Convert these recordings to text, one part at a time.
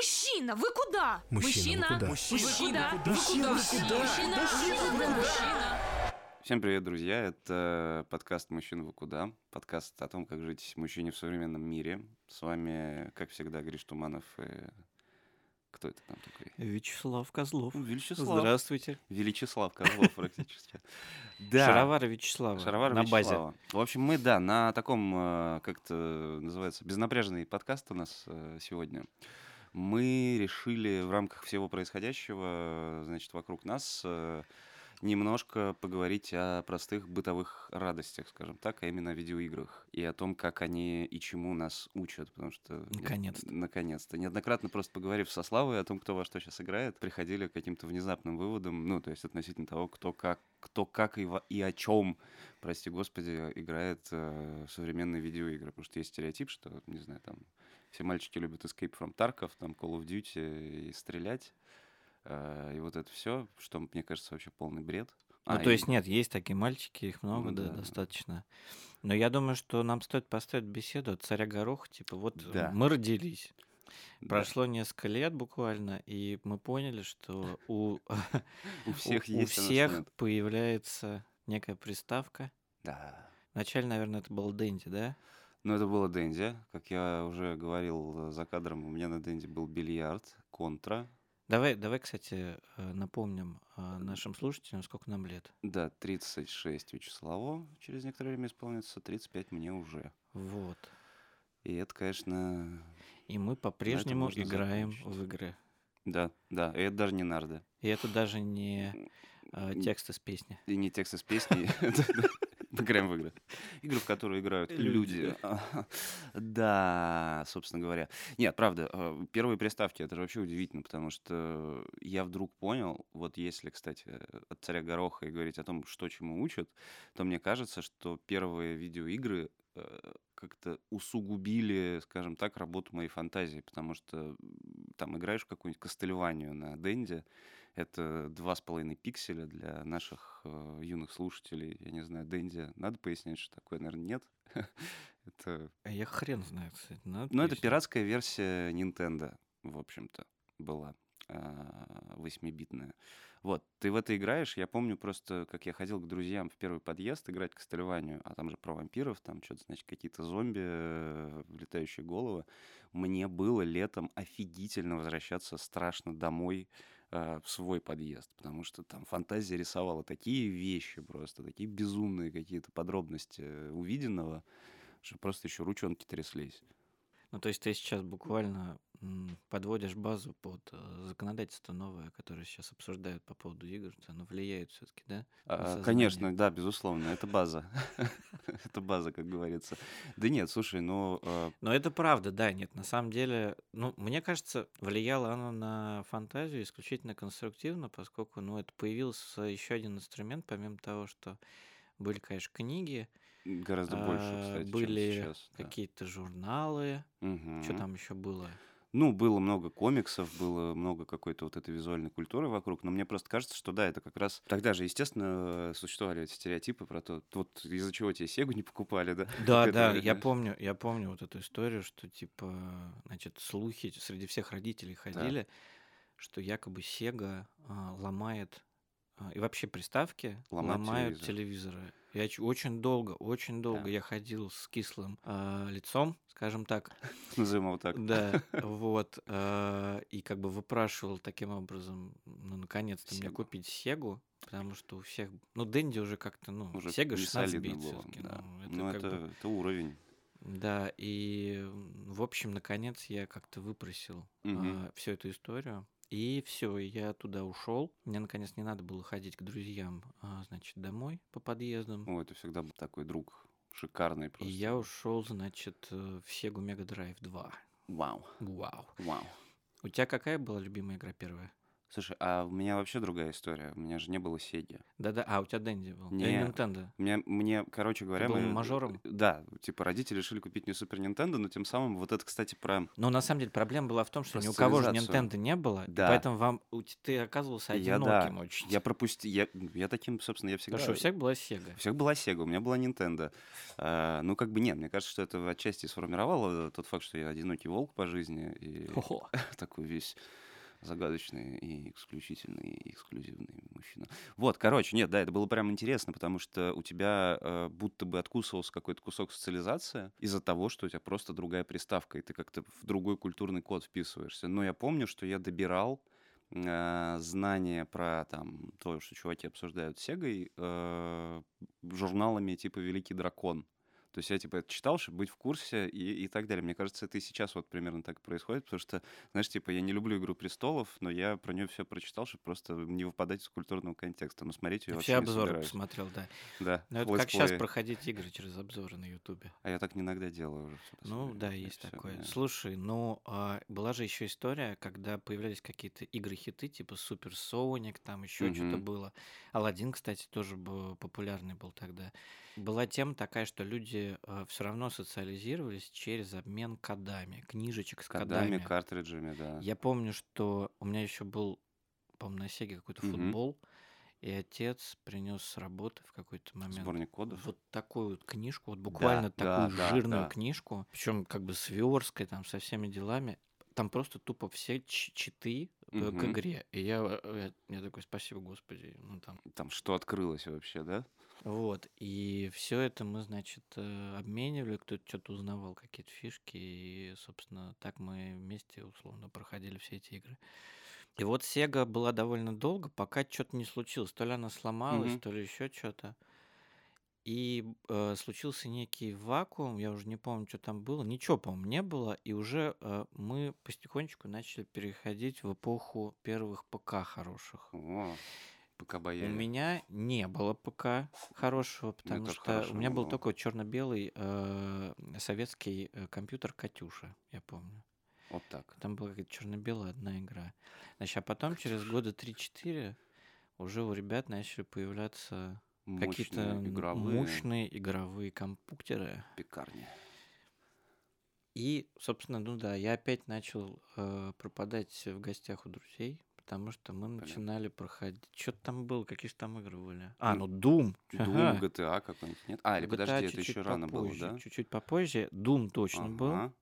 Мужчина, вы куда? Мужчина, куда? Мужчина, вы куда? Мужчина, вы куда? Мужчина, Мужчина, вы мужчина. Всем привет, друзья! Это подкаст «Мужчина вы куда?» Подкаст о том, как жить мужчине в современном мире. С вами, как всегда, Гриш Туманов и... Кто это там такой? Вячеслав Козлов. Вячеслав. Здравствуйте. Величеслав Козлов практически. Да. Шаровары Вячеслава. Шаровар на базе. В общем, мы, да, на таком, э, как это называется, безнапряженный подкаст у нас э, сегодня. Мы решили в рамках всего происходящего, значит, вокруг нас э, немножко поговорить о простых бытовых радостях, скажем так, а именно о видеоиграх и о том, как они и чему нас учат, потому что... Наконец-то. Наконец-то. Неоднократно просто поговорив со Славой о том, кто во что сейчас играет, приходили к каким-то внезапным выводам, ну, то есть относительно того, кто как, кто как и, во- и о чем, прости господи, играет э, в современные видеоигры. Потому что есть стереотип, что, не знаю, там все мальчики любят Escape from Tarkov, там Call of Duty и стрелять. Э, И вот это все, что мне кажется вообще полный бред. Ну, А, то и- есть нет, есть такие мальчики, их много, Ну да, да. достаточно. Но я думаю, что нам стоит поставить беседу от царя Гороха, типа, вот Да. мы родились, да, прошло несколько лет буквально, и мы поняли, что у, у всех у- есть, всех появляется некая приставка. Да. Вначале, наверное, это был Дэнди, да? Ну, это было Дэнди. Как я уже говорил э, за кадром, у меня на Дэнди был бильярд, контра. Давай, давай, кстати, э, напомним э, нашим слушателям, сколько нам лет. Да, 36 Вячеславу через некоторое время исполнится, 35 мне уже. Вот. И это, конечно, И мы по-прежнему играем закончить. в игры. да, да, и это даже не нарды. И это даже не э, текст из песни. И не текст из песни. Играем в игры. Игры, в которые играют Люди. Да, собственно говоря. Нет, правда, э, первые приставки, это же вообще удивительно, потому что я вдруг понял, вот если, кстати, от царя Гороха и говорить о том, что чему учат, то мне кажется, что первые видеоигры э, как-то усугубили, скажем так, работу моей фантазии, потому что там играешь в какую-нибудь Кастельванию на Денде, это два с половиной пикселя для наших э, юных слушателей. Я не знаю, Дэнди. Надо пояснять, что такое, наверное, нет. это, А Я хрен знаю, кстати. надо ну, это пиратская версия Nintendo, в общем-то, была а, восьмибитная. Вот, ты в это играешь, я помню просто, как я ходил к друзьям в первый подъезд играть Кастельванию, а там же про вампиров, там что-то, значит, какие-то зомби, э, летающие головы. Мне было летом офигительно возвращаться страшно домой в свой подъезд, потому что там фантазия рисовала такие вещи просто, такие безумные какие-то подробности э, увиденного, что просто еще ручонки тряслись. Ну, то есть ты сейчас буквально подводишь базу под э, законодательство новое, которое сейчас обсуждают по поводу игр, оно влияет все-таки, да? А. Конечно, да, безусловно, это база. Это база, как говорится. Да нет, слушай, ну... э, Но это правда, да, нет, на самом деле, ну, мне кажется, влияло оно на фантазию исключительно конструктивно, поскольку, ну, это появился еще один инструмент, помимо того, что были, конечно, книги, Гораздо больше, а, кстати, были какие-то журналы, что там еще было? Ну, было много комиксов, было много какой-то вот этой визуальной культуры вокруг, но мне просто кажется, что да, это как раз... Тогда же, естественно, существовали эти стереотипы про то, вот из-за чего тебе Сегу не покупали, да? Да, да, я помню, я помню вот эту историю, что типа, значит, слухи среди всех родителей ходили, что якобы Сега а, ломает и вообще приставки Ломает ломают телевизор. телевизоры. Я очень долго, очень долго Да. я ходил с кислым а, лицом, скажем так, Назовем его так. да, вот, а, и как бы выпрашивал таким образом, ну, наконец-то мне Сегу. купить Сегу, потому что у всех, ну, Дэнди уже как-то, ну, Уже Сега не 16 солидно бит все-таки, да. ну, это Ну, как бы- это это уровень. да, и, в общем, наконец я как-то выпросил Мгм. всю эту историю. И все, я туда ушел. Мне, наконец, не надо было ходить к друзьям, а, значит, домой по подъездам. О, это всегда был такой друг шикарный И просто. я ушел, значит, э, в Sega Mega Drive 2. Вау, Вау. вау. У тебя какая была любимая игра первая? Слушай, а у меня вообще другая история. У меня же не было Сеги. Да-да, а, у тебя Дэнди был. Не. Nintendo. Мне, мне, короче говоря, был мы- мажором? Да, типа родители решили купить мне Супер Нинтендо, но тем самым вот это, кстати, про... Но на самом деле проблема была в том, что ни у кого же. Nintendo не было, Да. поэтому вам ты оказывался Я, одиноким да, очень. Я пропустил... Я, я таким, собственно, я всегда... Что у всех была Sega. У всех была Sega, у меня была Nintendo. А, ну, как бы нет, мне кажется, что это отчасти сформировало тот факт, что я одинокий волк по жизни и Хо-хо. такой весь загадочный и исключительный, и эксклюзивный мужчина. Вот, короче, нет, да, это было прям интересно, потому что у тебя э, будто бы откусывался какой-то кусок социализации из-за того, что у тебя просто другая приставка, и ты как-то в другой культурный код вписываешься. Но я помню, что я добирал э, знания про там то, что чуваки обсуждают с Сегой, э, журналами типа «Великий дракон». То есть я типа это читал, чтобы быть в курсе и, и так далее. Мне кажется, это и сейчас вот примерно так происходит, потому что, знаешь, типа я не люблю «Игру престолов», но я про нее все прочитал, чтобы просто не выпадать из культурного контекста. Но смотреть ее Все вообще обзоры собираюсь. посмотрел, да. Да, Ну, это как сейчас проходить игры через обзоры на Ютубе. А я так не иногда делаю уже. Ну, да, есть всё, такое. да. Слушай, ну, а, была же еще история, когда появлялись какие-то игры-хиты, типа Супер Соник, там еще что-то Мгм. было. Алладин, кстати, тоже был популярный был тогда. Была тема такая, что люди все равно социализировались через обмен кодами, книжечек с Кодами, кодами. картриджами, да. Я помню, что у меня еще был, по-моему, на Сеге какой-то Мгм. футбол, и отец принес с работы в какой-то момент Сборник кодов. вот такую вот книжку, вот буквально да, такую да, жирную да. книжку, причем как бы с версткой, там, со всеми делами. Там просто тупо все читы э, к игре. И я, э, я, я такой, спасибо, Господи. Ну, там. Там что открылось вообще, да? Вот. И все это мы, значит, э, обменивали, кто-то что-то узнавал, какие-то фишки. И, собственно, так мы вместе, условно, проходили все эти игры. И вот Sega была довольно долго, пока что-то не случилось. То ли она сломалась, Мгм. то ли еще что-то. И э, случился некий вакуум, я уже не помню, что там было. Ничего, по-моему, не было. И уже э, мы потихонечку начали переходить в эпоху первых ПК хороших. О, пока У меня не было ПК хорошего, потому тоже что у меня был было. только черно-белый э, советский э, компьютер Катюша, я помню. Вот так. Там была какая-то черно-белая одна игра. Значит, а потом через года 3-4 уже у ребят начали появляться какие-то игровые мощные игровые компьютеры. пекарни. И, собственно, ну да, я опять начал э, пропадать в гостях у друзей, потому что мы начинали проходить. Что-то там было, какие же там игры были? А, ну Doom. Doom, Ага. GTA какой-нибудь, нет? А, или GTA подожди, это чуть-чуть еще рано было, попозже, да? Чуть-чуть попозже. Doom точно был. Ага.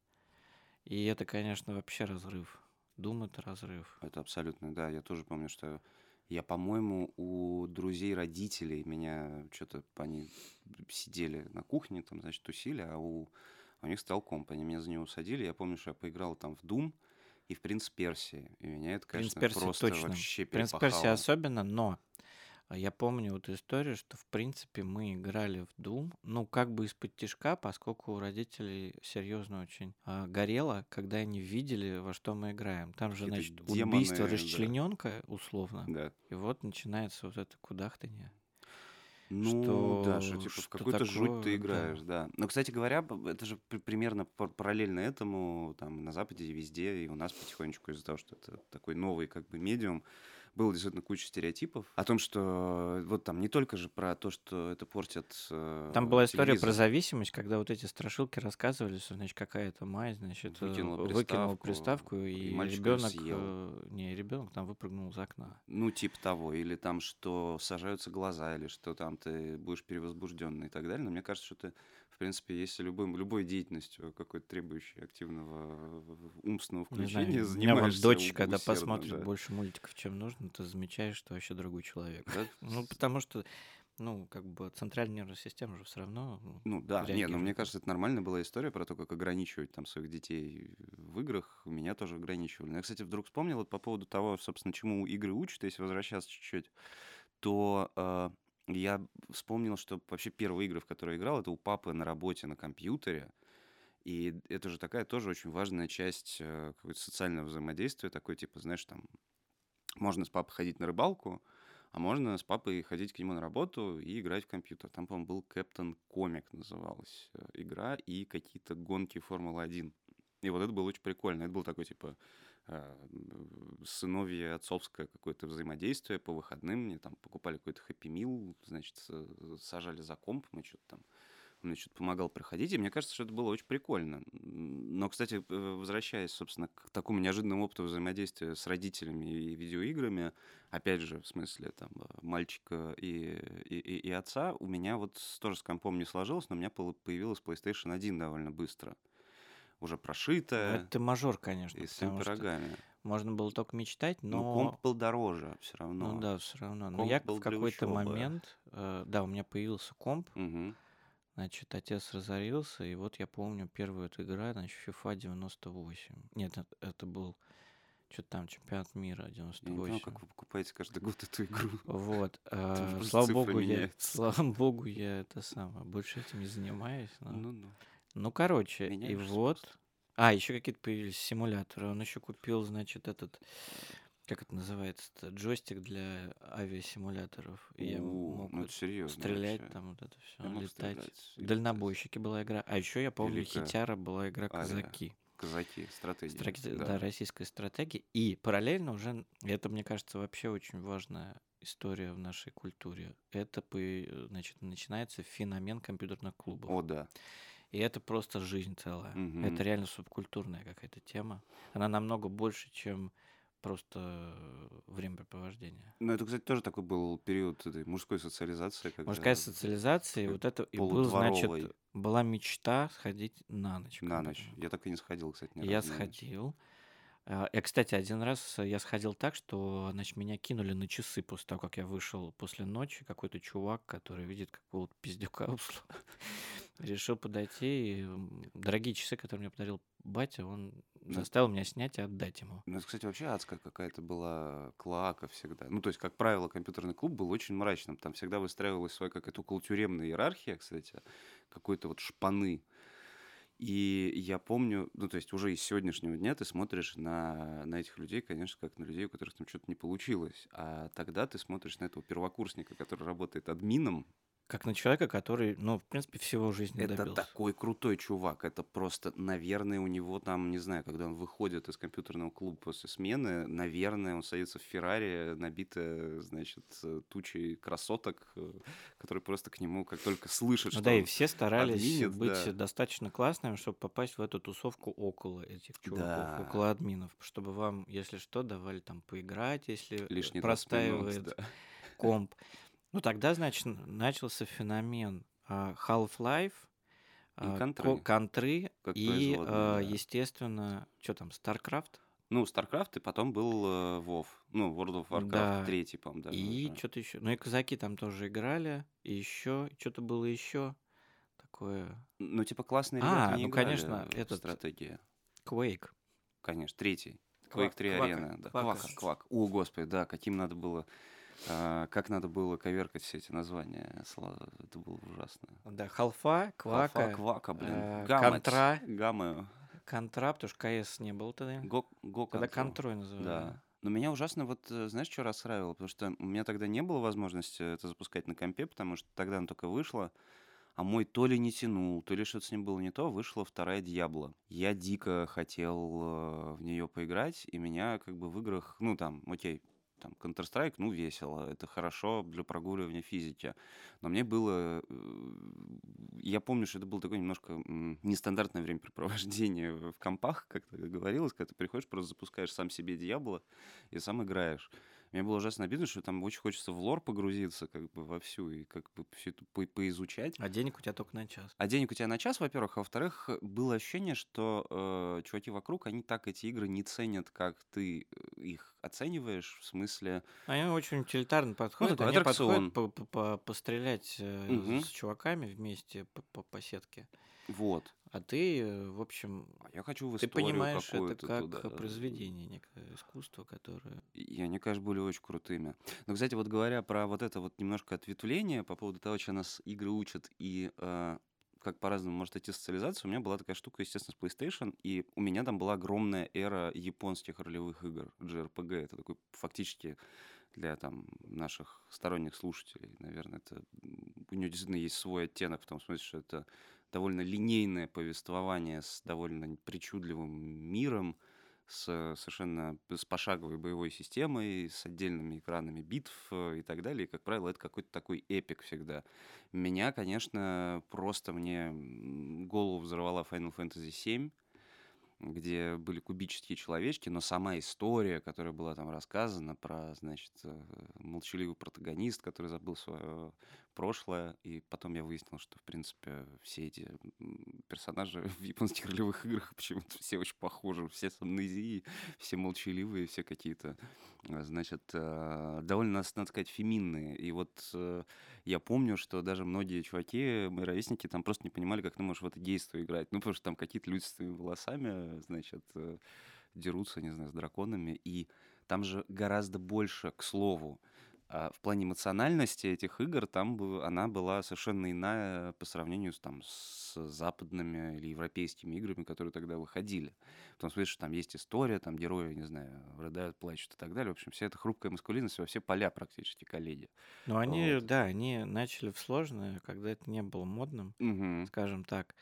И это, конечно, вообще разрыв. Doom это разрыв. Это абсолютно, да. Я тоже помню, что я, по-моему, у друзей родителей меня что-то они сидели на кухне, там, значит, тусили, а у, у них стоял комп. Они меня за него усадили. Я помню, что я поиграл там в Doom и в Принц Персии. И меня это, Принц конечно, Персии просто точно. вообще Принц Персия перепахало. особенно, но а, я помню вот историю, что в принципе мы играли в Doom, ну как бы из-под тяжка, поскольку у родителей серьезно очень а, горело, когда они видели, во что мы играем. Там же, значит, демоны, убийство да. расчлененка, условно. Да. И вот начинается вот это кудахтанье. Ну, да, что Что- типа в что какую-то жуть такое, ты да. играешь, да. Но, кстати говоря, это же при- примерно пар- параллельно этому там на Западе и везде, и у нас потихонечку из-за того, что это такой новый как бы медиум, было действительно куча стереотипов о том, что вот там не только же про то, что это портит э, Там была история про телевизор. зависимость, когда вот эти страшилки рассказывали, что, значит, какая-то мать, значит, э, Выкинула выкинула приставку, приставку, и и ребенок, съел. не, ребенок там выпрыгнул из окна. Ну, типа того. Или там, что сажаются глаза, или что там ты будешь перевозбужденный и так далее. Но мне кажется, что ты, в принципе, если любым, любой деятельностью какой-то требующей активного э, умственного Не знаю, включения у меня занимаешься дочь, когда усердно, посмотрит да. больше мультиков, чем нужно, ты замечаешь, что вообще другой человек. Да? Ну, потому что, ну, как бы центральная нервная система же все равно ну, Ну да, не, но реагирует. мне кажется, это нормальная была история про то, как ограничивать там своих детей в играх. Меня тоже ограничивали. Но я, кстати, вдруг вспомнил вот по поводу того, собственно, чему игры учат, если возвращаться чуть-чуть, то э, я вспомнил, что вообще первые игры, в которые я играл, это у папы на работе на компьютере. И это же такая тоже очень важная часть э, какого-то социального взаимодействия, такой типа, знаешь, там, можно с папой ходить на рыбалку, а можно с папой ходить к нему на работу и играть в компьютер. Там, по-моему, был Captain Comic называлась э, игра и какие-то гонки Формулы-1. И вот это было очень прикольно. Это был такой, типа, сыновье отцовское какое-то взаимодействие по выходным. Мне там покупали какой-то хэппи мил, значит, с- сажали за комп, мы что-то там мне что-то помогал проходить, и мне кажется, что это было очень прикольно. Но, кстати, э, возвращаясь, собственно, к такому неожиданному опыту взаимодействия с родителями и видеоиграми, опять же, в смысле там э, мальчика и, и, и- отца, у меня вот тоже с компом не сложилось, но у меня появилась PlayStation 1 довольно быстро. Уже Ну, прошитая Это мажор, конечно, и с что пирогами. можно было только мечтать, Но но... комп был дороже все равно. Ну да, все равно. Но Комп я в какой-то момент, э, да, у меня появился комп, Мгм. значит, отец разорился, и вот я помню первую эту игра, значит, FIFA 98. Нет, это, это был что-то там чемпионат мира Я не 98. как вы покупаете каждый год эту игру. Вот, э, слава богу, я, слава богу, я это самое, больше этим не занимаюсь. но- Ну-ну. Ну, короче, и Меняешься вот. просто. А, еще какие-то появились симуляторы. Он еще купил, значит, этот, как это называется, джойстик для авиасимуляторов. И я мог ну вот стрелять вообще. там, вот это все, Я летать. стрелять и Дальнобойщики была игра. А еще я помню, Великая. Хитяра была игра Авиа. Казаки. Казаки, стратегия. Страки- да. да. российская стратегия. И параллельно уже, и это, мне кажется, вообще очень важная история в нашей культуре. Это, значит, начинается феномен компьютерных клубов. О, да. И это просто жизнь целая. Мгм. Это реально субкультурная какая-то тема. Она намного больше, чем просто времяпрепровождение. Ну, это, кстати, тоже такой был период этой мужской социализации. Когда Мужская социализация, вот это и был, значит, была мечта сходить на ночь. На ночь. Я так и не сходил, кстати, ни Я на ночь. Сходил. А, Я, кстати, один раз я сходил так, что, значит, меня кинули на часы после того, как я вышел после ночи. Какой-то чувак, который видит какого-то пиздюка решил подойти. И дорогие часы, которые мне подарил батя, он Ну, заставил меня снять и отдать ему. Ну, это, кстати, вообще адская какая-то была клоака всегда. Ну, то есть, как правило, компьютерный клуб был очень мрачным. Там всегда выстраивалась своя какая-то околотюремная иерархия, кстати, какой-то вот шпаны. И я помню, ну, то есть уже из сегодняшнего дня ты смотришь на, на этих людей, конечно, как на людей, у которых там что-то не получилось. А тогда ты смотришь на этого первокурсника, который работает админом, Как на человека, который, ну, в принципе, всего жизни Это добился. такой крутой чувак. Это просто, наверное, у него там, не знаю, когда он выходит из компьютерного клуба после смены, наверное, он садится в Феррари, набитая, значит, э, тучей красоток, э, которые просто к нему, как только слышат, Ну что да, и все старались админит, быть да. достаточно классными, чтобы попасть в эту тусовку около этих чуваков, Да. около админов, чтобы вам, если что, давали там поиграть, если лишний 20 минут, простаивает да. комп. Ну тогда, значит, начался феномен а, Half-Life, а, контры. ко- контры и, а, да. естественно, что там, StarCraft? Ну, StarCraft, и потом был э, WoW. Ну, World of Warcraft Да. третий, по-моему, даже и что-то еще. Ну и казаки там тоже играли, и еще, что-то было еще такое. Ну, типа, классные А, ребята не ну, играли конечно, в этот- стратегия. Quake. Конечно, третий. Quake 3 Квака, Арена. Да. Квака, Квак. О, господи, да, каким надо было... а, как надо было коверкать все эти названия. Это было ужасно. Да, Халфа, Квака, Алфа, Квака, блин. э, Гамма, Контра. Гамма. Контра, потому что КС не было тогда. Го, го Когда. Контрой называли. Да. Но меня ужасно, вот, э, знаешь, что расстраивало? Потому что у меня тогда не было возможности это запускать на компе, потому что тогда она только вышла, а мой то ли не тянул, то ли что-то с ним было не то, вышла вторая Дьябло. Я дико хотел э, в нее поиграть, и меня как бы в играх, ну там, окей, там Counter-Strike, ну весело, это хорошо для прогуливания физики. Но мне было... э, Я помню, что это было такое немножко нестандартное времяпрепровождение в компах, как говорилось, когда ты приходишь, просто запускаешь сам себе Диабло и сам играешь. Мне было ужасно обидно, что там очень хочется в лор погрузиться как бы вовсю и как бы все это по- поизучать. А денег у тебя только на час. А денег у тебя на час, во-первых, а во-вторых, было ощущение, что э, чуваки вокруг, они так эти игры не ценят, как ты э, их оцениваешь, в смысле... Они очень утилитарно подходят. такой они аттракцион. подходят по- по- по- пострелять Мгм. с чуваками вместе по, по, по сетке. Вот. А ты, э, в общем, А я хочу в ты понимаешь это как туда. э, произведение, некое искусство, которое... И они, конечно, были очень крутыми. Но, кстати, вот говоря про вот это вот немножко ответвление по поводу того, что нас игры учат и э, как по-разному может идти социализация, у меня была такая штука, естественно, с PlayStation, и у меня там была огромная эра японских ролевых игр, JRPG. Это такой фактически для там наших сторонних слушателей, наверное, это у него действительно есть свой оттенок в том смысле, что это довольно линейное повествование с довольно причудливым миром, с совершенно с пошаговой боевой системой, с отдельными экранами битв э, и так далее. И, как правило, это какой-то такой эпик всегда. Меня, конечно, просто мне голову взорвала Final Fantasy VII, где были кубические человечки, но сама история, которая была там рассказана про, значит, э, молчаливый протагонист, который забыл свое прошлое, и потом я выяснил, что, в принципе, все эти персонажи в японских ролевых играх почему-то все очень похожи, все с амнезией, все молчаливые, все какие-то, э, значит, э, довольно, надо сказать, феминные. И вот э, я помню, что даже многие чуваки, мои ровесники, там просто не понимали, как ты можешь в это действо играть. Ну, потому что там какие-то люди с твоими волосами, значит, дерутся, не знаю, с драконами. И там же гораздо больше, к слову, а, в плане эмоциональности этих игр там бы- она была совершенно иная по сравнению с, там, с западными или европейскими играми, которые тогда выходили. В том смысле, что там есть история, там герои, не знаю, рыдают, плачут и так далее. В общем, вся эта хрупкая маскулинность во все поля практически коллеги. Но они, Вот. да, они начали в сложное, когда это не было модным, Мгм. скажем так.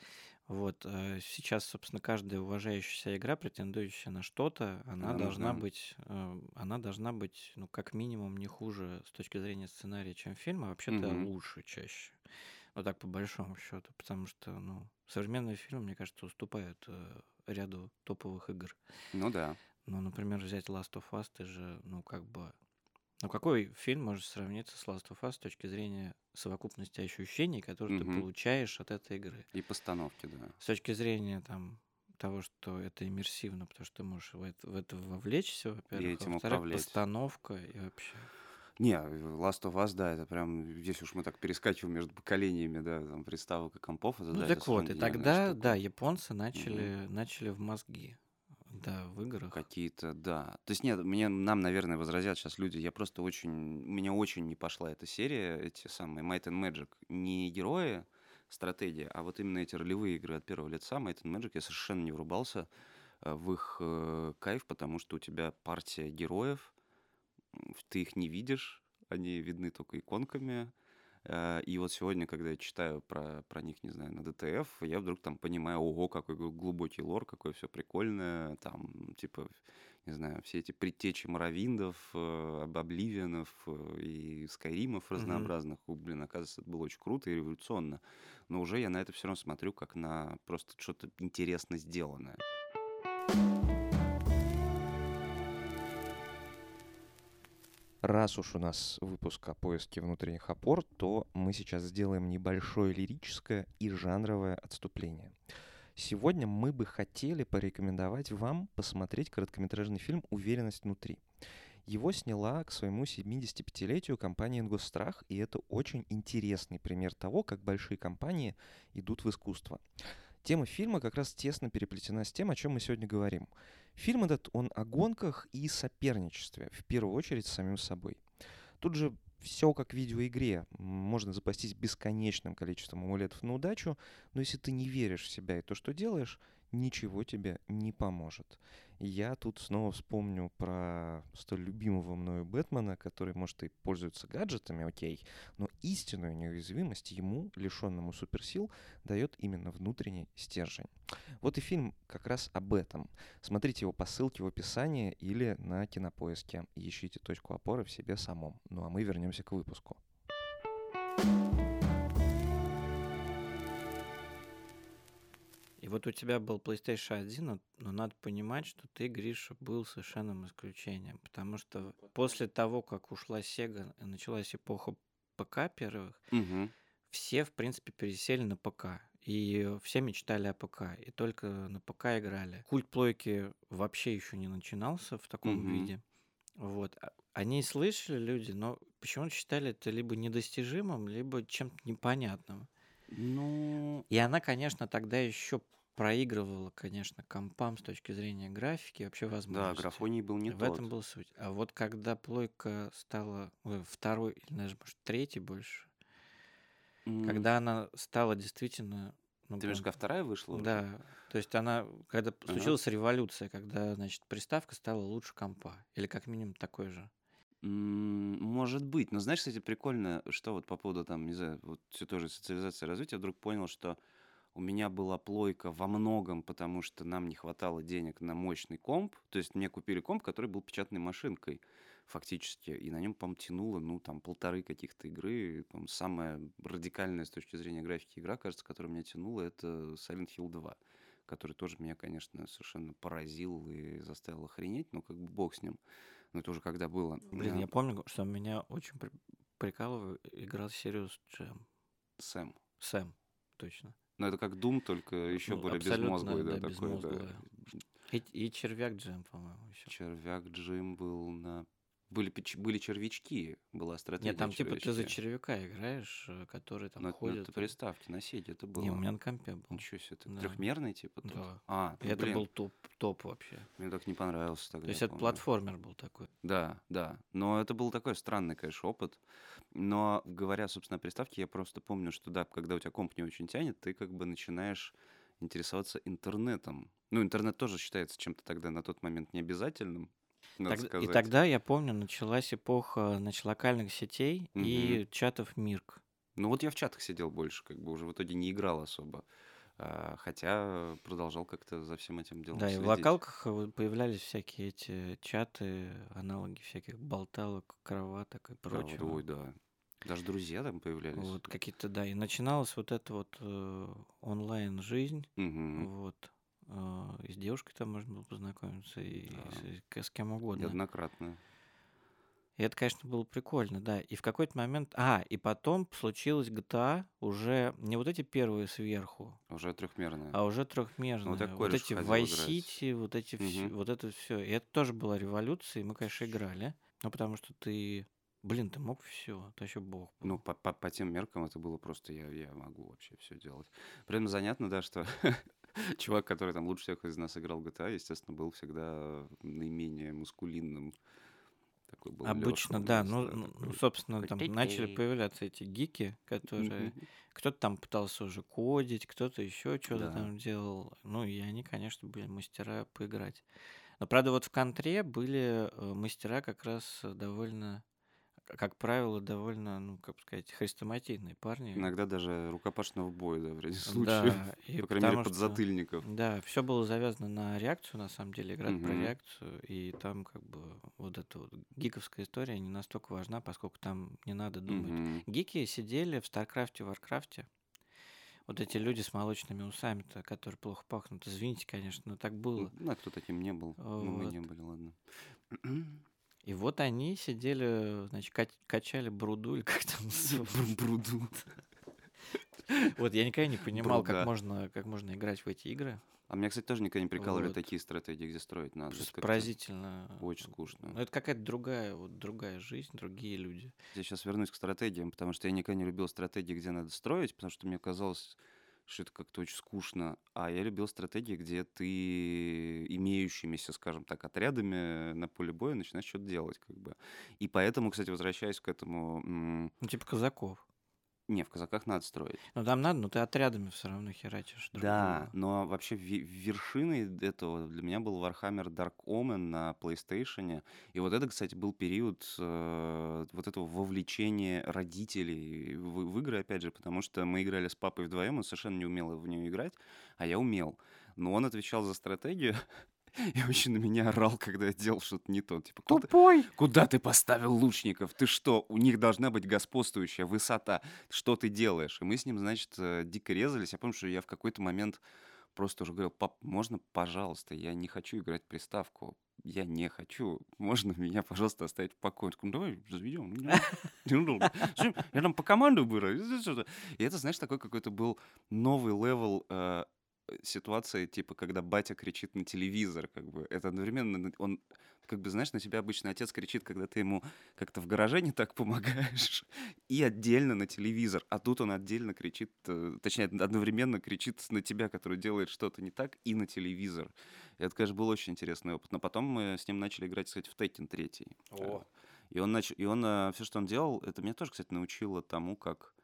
Вот э, сейчас, собственно, каждая уважающаяся игра, претендующая на что-то, она Она должна быть, э, она должна быть, ну, как минимум, не хуже с точки зрения сценария, чем фильм, а вообще-то Мгм. лучше чаще. Вот так по большому счету, потому что, ну, современные фильмы, мне кажется, уступают э, ряду топовых игр. Ну да. Ну, например, взять Last of Us, ты же, ну, как бы... Ну, какой фильм может сравниться с Last of Us с точки зрения совокупности ощущений, которые ты Мгм. получаешь от этой игры? И постановки, да. С точки зрения, там, того, что это иммерсивно, потому что ты можешь в это, в это вовлечься, во-первых, этим а во-вторых, управлять. постановка и вообще... Не, Last of Us, да, это прям, здесь уж мы так перескакиваем между поколениями, да, там, приставок и компов, это, Ну, да, это так вот, и тогда, штука. да, японцы начали, начали в мозги, да, в играх. Какие-то, да. То есть нет, мне, нам, наверное, возразят сейчас люди, я просто очень, меня очень не пошла эта серия, эти самые Might and Magic, не герои, стратегия, а вот именно эти ролевые игры от первого лица, Might and Magic, я совершенно не врубался э, в их э, кайф, потому что у тебя партия героев, ты их не видишь, они видны только иконками, И вот сегодня, когда я читаю про, про них, не знаю, на ДТФ, я вдруг там понимаю, ого, какой гл- глубокий лор, какое все прикольное, там, типа, не знаю, все эти предтечи Моровиндов, э, об- Обливианов э, и Скайримов разнообразных, У, блин, оказывается, это было очень круто и революционно. Но уже я на это все равно смотрю как на просто что-то интересно сделанное. Раз уж у нас выпуск о поиске внутренних опор, то мы сейчас сделаем небольшое лирическое и жанровое отступление. Сегодня мы бы хотели порекомендовать вам посмотреть короткометражный фильм «Уверенность внутри». Его сняла к своему 75-летию компания «Ингосстрах», и это очень интересный пример того, как большие компании идут в искусство. Тема фильма как раз тесно переплетена с тем, о чем мы сегодня говорим. Фильм этот, он о гонках и соперничестве, в первую очередь с самим собой. Тут же все как в видеоигре. Можно запастись бесконечным количеством амулетов на удачу, но если ты не веришь в себя и то, что делаешь, ничего тебе не поможет. Я тут снова вспомню про столь любимого мною Бэтмена, который, может, и пользуется гаджетами, окей, но истинную неуязвимость ему, лишенному суперсил, дает именно внутренний стержень. Вот и фильм как раз об этом. Смотрите его по ссылке в описании или на кинопоиске. Ищите точку опоры в себе самом. Ну а мы вернемся к выпуску. И вот у тебя был PlayStation 1, но, но надо понимать, что ты, Гриша, был совершенным исключением. Потому что после того, как ушла Sega, и началась эпоха ПК первых, Мгм. все, в принципе, пересели на ПК. И все мечтали о ПК. И только на ПК играли. Культ плойки вообще еще не начинался в таком Мгм. виде. Вот. А- Они слышали люди, но почему-то считали это либо недостижимым, либо чем-то непонятным. Ну, И она, конечно, тогда еще проигрывала, конечно, компам с точки зрения графики вообще да, возможностей. графоний был не В тот. этом был суть. А вот когда плойка стала ой, второй, или даже, может, третий больше, М, когда она стала действительно... ну, Ты имеешь, прям- когда вторая вышла уже? Да, то есть она, когда Ага. случилась революция, когда, значит, приставка стала лучше компа, или как минимум такой же. Может быть. Но знаешь, кстати, прикольно, что вот по поводу там, не знаю, вот все тоже социализации и развития, вдруг понял, что У меня была плойка во многом, потому что нам не хватало денег на мощный комп. То есть мне купили комп, который был печатной машинкой фактически. И на нем, по-моему, тянуло, ну, там, полторы каких-то игры. По-моему, самая радикальная с точки зрения графики игра, кажется, которая меня тянула, это Silent Hill 2 который тоже меня, конечно, совершенно поразил и заставил охренеть, но как бы бог с ним. Но это уже когда было. Блин, Да. я помню, что меня очень при- прикалывал, играл Сириус Джем. Сэм. Сэм, точно. Ну, это как Doom, только еще Ну, более безмозглый, да, да, такой, да. И, и Червяк Джем, по-моему, еще. Червяк Джим был на... Были, были червячки, была стратегия Нет, там типа ты за червячки. червяка играешь, э, который там Но это, ходит. это приставки на сети, это было. Не, у меня на компе был. Ничего себе, это Да. трехмерный типа? тут? Да. А, ну, это блин, был топ, топ вообще. мне так не понравился тогда. То есть это платформер был такой. Да, да. Но это был такой странный, конечно, опыт. Но говоря, собственно, о приставке, я просто помню, что да, когда у тебя комп не очень тянет, ты как бы начинаешь интересоваться интернетом. Ну, интернет тоже считается чем-то тогда на тот момент необязательным, надо Тогда- сказать. и тогда, я помню, началась эпоха значит, локальных сетей и чатов Мирк. Ну вот я в чатах сидел больше, как бы уже в итоге не играл особо. А, хотя продолжал как-то за всем этим делом Да, и в следить. локалках э, появлялись всякие эти чаты, аналоги всяких болталок, кроваток и прочего. ой, да. Даже друзья там появлялись. Вот какие-то, да, и начиналась вот эта вот э, онлайн-жизнь, Мгм. вот. Э, и с девушкой там можно было познакомиться, и Да. с, и с кем угодно. Неоднократно. И это, конечно, было прикольно, да. И в какой-то момент... А, и потом случилась GTA уже не вот эти первые сверху, Уже трехмерная. а уже трехмерные. как вот кореш эти Vice. City, вот эти все, Мгм. вот это все. И это тоже была революция, и мы, конечно, играли. Ну, потому что ты... Блин, ты мог все, ты еще бог. был. Ну, по, по, по тем меркам это было просто я, я могу вообще все делать. При этом занятно, да, что чувак, который там лучше всех из нас играл в GTA, естественно, был всегда наименее мускулинным. Такой был Обычно, Лёша да. Ну, да, ну, такой. собственно, там начали появляться эти гики, которые... Кто-то там пытался уже кодить, кто-то еще что-то Да. там делал. Ну, и они, конечно, были мастера поиграть. Но, правда, вот в контре были э, мастера как раз довольно, как правило, довольно, ну, как бы сказать, хрестоматийные парни. Иногда даже рукопашного боя, да, в ряде случаев. Да, и По крайней мере, потому что- подзатыльников. Да, все было завязано на реакцию, на самом деле, играть про реакцию, и там как бы вот эта вот гиковская история не настолько важна, поскольку там не надо думать. Гики сидели в Старкрафте, Варкрафте. Вот эти люди с молочными усами-то, которые плохо пахнут. Извините, конечно, но так было. Ну, а кто таким не был? Ну, мы Вот. не были, ладно. И вот они сидели, значит, кач- качали бруду, или как там. Бруду. Вот я никогда не понимал, Бруда. как можно, как можно играть в эти игры. А меня, кстати, тоже никогда не прикалывали Вот. такие стратегии, где строить надо. Просто поразительно. Очень скучно. Ну, это какая-то другая, вот другая жизнь, другие люди. Я сейчас вернусь к стратегиям, потому что я никогда не любил стратегии, где надо строить, потому что мне казалось, что это как-то очень скучно. А я любил стратегии, где ты имеющимися, скажем так, отрядами на поле боя начинаешь что-то делать, как бы. И поэтому, кстати, возвращаясь к этому... Ну, типа казаков. Не, в казаках надо строить. Ну, там надо, но ты отрядами все равно херачишь. друг Да, друга. но вообще ве- вершиной этого для меня был Warhammer Dark Omen на PlayStation. И вот это, кстати, был период э, вот этого вовлечения родителей в, в игры, опять же, потому что мы играли с папой вдвоем, он совершенно не умел в нее играть, а я умел. Но он отвечал за стратегию, и очень на меня орал, когда я делал что-то не то. Типа, куда, Тупой! куда ты поставил лучников? Ты что? У них должна быть господствующая высота. Что ты делаешь? И мы с ним, значит, э, дико резались. Я помню, что я в какой-то момент просто уже говорил, пап, можно, пожалуйста, я не хочу играть в приставку. Я не хочу. Можно меня, пожалуйста, оставить в покое? Он «Ну, давай разведем. Я там по команду беру. И это, знаешь, такой какой-то был новый level э, ситуации, типа, когда батя кричит на телевизор, как бы, это одновременно, он, как бы, знаешь, на тебя обычно отец кричит, когда ты ему как-то в гараже не так помогаешь, и отдельно на телевизор, а тут он отдельно кричит, э, точнее, одновременно кричит на тебя, который делает что-то не так, и на телевизор. И это, конечно, был очень интересный опыт, но потом мы с ним начали играть, кстати, в Tekken 3. О. И он, нач... и он все, что он делал, это меня тоже, кстати, научило тому, как,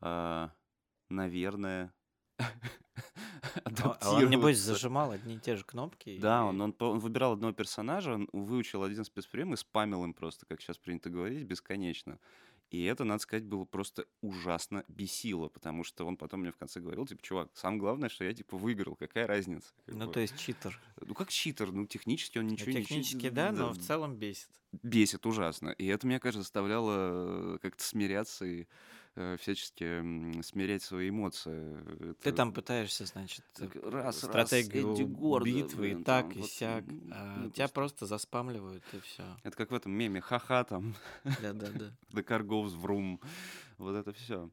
а, наверное, А он, небось, зажимал одни и те же кнопки. Да, и- он, он, он выбирал одного персонажа, он выучил один спецприем и спамил им просто, как сейчас принято говорить, бесконечно. И это, надо сказать, было просто ужасно бесило, потому что он потом мне в конце говорил, типа, чувак, самое главное, что я, типа, выиграл, какая разница? Как Ну, бы. то есть читер. Ну, как читер, ну, технически он Ну, ничего не Технически чит- да, но в целом бесит. бесит ужасно. И это, мне кажется, заставляло э, как-то смиряться и всячески м, смирять свои эмоции. Ты Это там пытаешься, значит, э, раз, раз, стратегию Эдди Гордон, битвы и блин, так, там и вот, сяк. м, а ну, тебя просто- заспамливают, и все. Это как в этом меме «Ха-ха» там, Да-да-да. «The car goes vroom». Вот это все.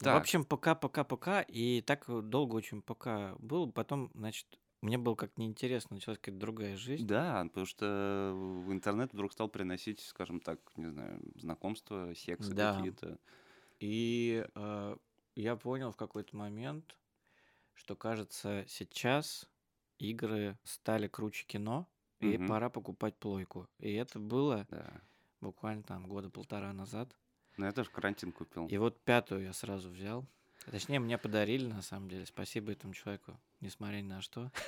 Ну, В общем, пока, пока, пока. И так долго очень пока был. Потом, значит, мне было как-то неинтересно, началась какая-то другая жизнь. Да, потому что интернет вдруг стал приносить, скажем так, не знаю, знакомства, сексы Да. какие-то. И э, я понял в какой-то момент, что, кажется, сейчас игры стали круче кино, и Мгм. пора покупать плойку. И это было Да. буквально там года полтора назад. Но я тоже карантин купил. И вот пятую я сразу взял. Точнее, мне подарили, на самом деле. Спасибо этому человеку, несмотря ни на что.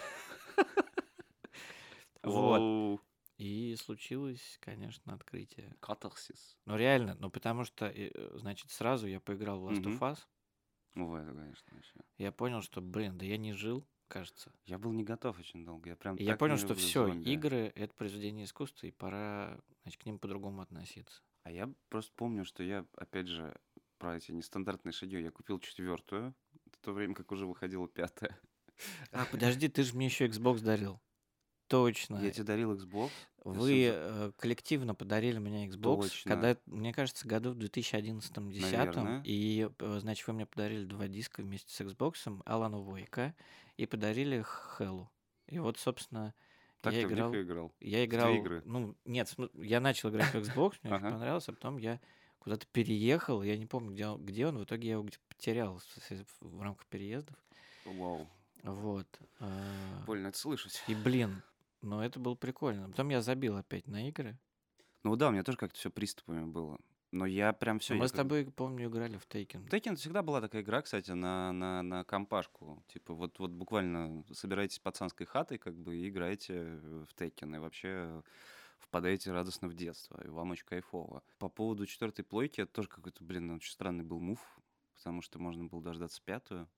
Вот. И случилось, конечно, открытие. Катарсис. Ну, реально, ну, потому что, э, э, значит, сразу я поиграл в Last of. Us. Ой, это, конечно, вообще. Я понял, что, блин, да я не жил, кажется. Я был не готов очень долго. Я прям я понял, что все, зомби. игры — это произведение искусства, и пора, значит, к ним по-другому относиться. А я просто помню, что я, опять же, про эти нестандартные шаги, я купил четвертую, в то время как уже выходила пятая. А, подожди, ты же мне еще Xbox дарил. Точно. Я тебе дарил Xbox. Вы э, коллективно подарили мне Xbox, Точно. когда, мне кажется, году в 2011-2010. Наверное. И, э, значит, вы мне подарили два диска вместе с Xbox, Алану Войка, и подарили Хеллу. И вот, собственно, Так я ты в них играл... и играл. Я играл... игры? Ну, нет, я начал играть в Xbox, мне очень понравилось, а потом я куда-то переехал, я не помню, где он, где он в итоге я его потерял в, в рамках переездов. Вау. Вот. а, Больно это слышать. И, блин, ну это было прикольно. Потом я забил опять на игры. Ну да, у меня тоже как-то все приступами было. Но я прям все. Но мы с тобой, помню, играли в Taken. Tekken всегда была такая игра, кстати, на, на, на компашку. Типа вот, вот буквально собираетесь пацанской хатой, как бы, и играете в Tekken. И вообще впадаете радостно в детство. И вам очень кайфово. По поводу четвертой плойки, это тоже какой-то, блин, очень странный был мув. Потому что можно было дождаться пятую.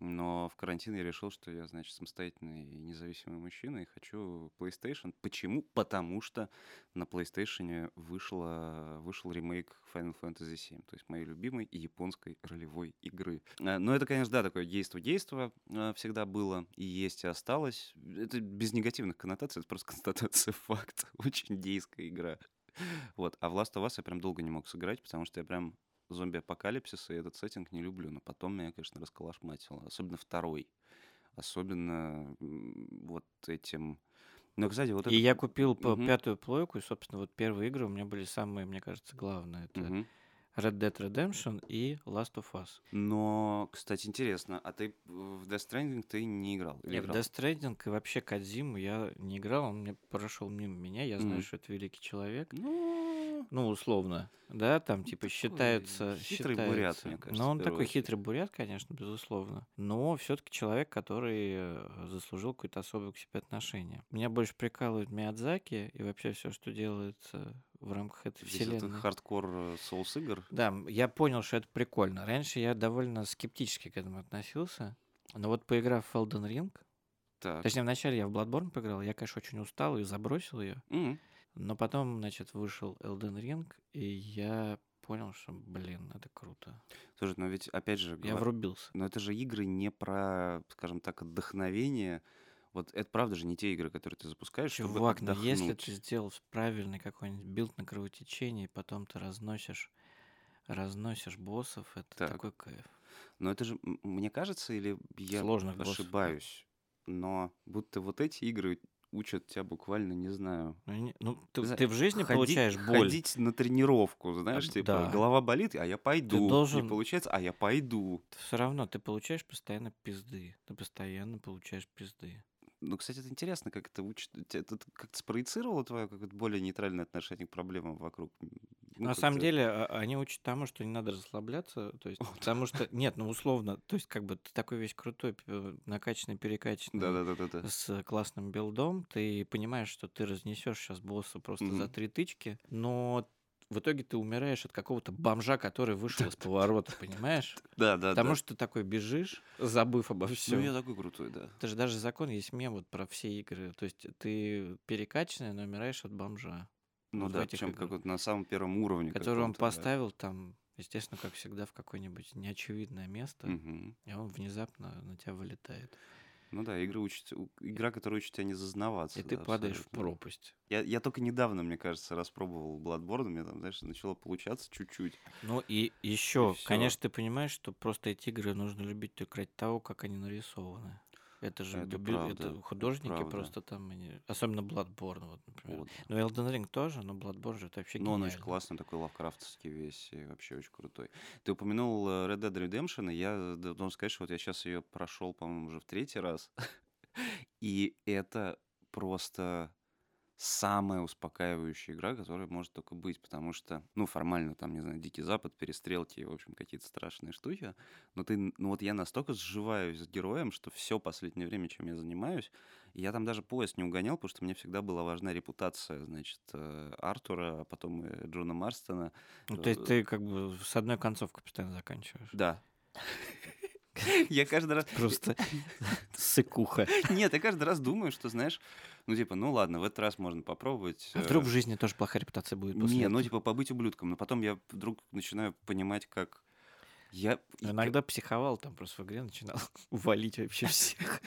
Но в карантин я решил, что я, значит, самостоятельный и независимый мужчина и хочу PlayStation. Почему? Потому что на PlayStation вышла, вышел ремейк Final Fantasy VII, то есть моей любимой японской ролевой игры. Э, Но это, конечно, да, такое действо-действо э, всегда было и есть, и осталось. Это без негативных коннотаций, это просто констатация факта. Очень дейская игра. Вот. А в Last of Us я прям долго не мог сыграть, потому что я прям зомби-апокалипсис и этот сеттинг не люблю. Но потом меня, конечно, расколошматило. Особенно второй. Особенно вот этим... Ну, кстати, вот И это... я купил по- Мгм. пятую плойку, и, собственно, вот первые игры у меня были самые, мне кажется, главные. Это Мгм. Red Dead Redemption и Last of Us. Но, кстати, интересно, а ты в Death Stranding ты не играл? Или Не, в играл? Death Stranding и вообще Кадзиму я не играл, он мне прошел мимо меня, я знаю, Мгм. что это великий человек. Ну, Ну, условно, да, там типа такой считается... хитрый бурят, считается- мне кажется, Но в он такой очередь. хитрый бурят, конечно, безусловно. Но все-таки человек, который э, заслужил какое-то особое к себе отношение. Меня больше прикалывает Миядзаки и вообще все, что делается в рамках этой этот вселенной. хардкор э, соус игр. Да, я понял, что это прикольно. Раньше я довольно скептически к этому относился. Но вот поиграв в Elden Ring, Так. точнее, вначале я в Bloodborne поиграл, я, конечно, очень устал и забросил ее. М, Но потом, значит, вышел Elden Ring, и я понял, что, блин, это круто. Слушай, но ведь, опять же, Я говор- врубился. но это же игры не про, скажем так, отдохновение. Вот это правда же не те игры, которые ты запускаешь, чтобы Чувак, если отдохнуть. ты сделал правильный какой-нибудь build на кровотечение, и потом ты разносишь, разносишь боссов, это Так. такой кайф. Но это же, мне кажется, или я Сложных боссов. ошибаюсь, но будто вот эти игры учат тебя буквально, не знаю, Ну, ты, знаю, ты в жизни ходи- получаешь боль. Ходить на тренировку, знаешь, А, типа да. голова болит, а я пойду. должен- Не получается, а я пойду. Все равно ты получаешь постоянно пизды. Ты постоянно получаешь пизды. Ну, кстати, это интересно, как это учит. Это как-то спроецировало твое какое-то более нейтральное отношение к проблемам вокруг. Ну, На самом деле, а- они учат тому, что не надо расслабляться. То есть, потому что, нет, ну условно, то есть, как бы ты такой весь крутой, накачанный, перекачанный, Да-да-да-да. с классным билдом, ты понимаешь, что ты разнесешь сейчас босса просто за Мгм. три тычки, но в итоге ты умираешь от какого-то бомжа, который вышел из поворота, понимаешь? Да, да, Потому да. что ты такой бежишь, забыв обо Ну, всем. я такой крутой, да. Это же даже закон есть мем вот про все игры. То есть ты перекачанный, но умираешь от бомжа, Ну в да, этих причем играх. как вот на самом первом уровне. который он каком-то, да. поставил там, естественно, как всегда, в какое-нибудь неочевидное место, Мгм. и он внезапно на тебя вылетает. Ну да, игра учит, у- игра, которая учит тебя не зазнаваться. И ты да, падаешь в абсолютно. пропасть. Я, я только недавно, мне кажется, распробовал Bloodborne, мне там, знаешь, начало получаться чуть-чуть. Ну и еще, всё. конечно, ты понимаешь, что просто эти игры нужно любить только ради того, как они нарисованы. Это же Это правда, это это художники правда. просто там, они- особенно Bloodborne, вот, например. Вот. Ну, Elden Ring тоже, но Bloodborne же это вообще Но он очень классный, такой лавкрафтовский весь, и вообще очень крутой. Ты упомянул э, Red Dead Redemption, и я должен сказать, что вот я сейчас ее прошел, по-моему, уже в третий раз. И это просто самая успокаивающая игра, которая может только быть, потому что, ну, формально там, не знаю, Дикий Запад, перестрелки, и, в общем, какие-то страшные штуки, но ты, ну вот я настолько сживаюсь с героем, что все последнее время, чем я занимаюсь, я там даже поезд не угонял, потому что мне всегда была важна репутация, значит, э, Артура, а потом и Джона Марстона. Ну, то есть э, ты как бы с одной концовкой постоянно заканчиваешь. Да. Я каждый раз... Просто сыкуха. Нет, я каждый раз думаю, что, знаешь, ну, типа, ну ладно, в этот раз можно попробовать. А вдруг э, в жизни тоже плохая репутация будет после Не, этого? ну, типа, побыть ублюдком. Но потом я вдруг начинаю понимать, как... Я... Иногда психовал, там просто в игре начинал валить вообще всех.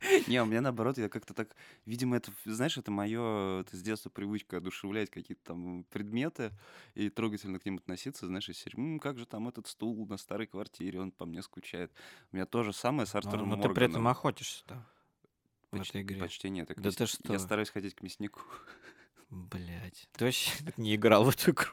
Не, у меня наоборот, я как-то так, видимо, это, знаешь, это мое, это с детства привычка одушевлять какие-то там предметы и трогательно к ним относиться, знаешь, из серии, «М, как же там этот стул на старой квартире, он по мне скучает. У меня то же самое с Но, Артуром но Ну, ты при этом охотишься там, в Почти, игре. почти нет. я к Да мяс- ты что? Я стараюсь ходить к мяснику. Блять. Ты вообще не играл в эту игру.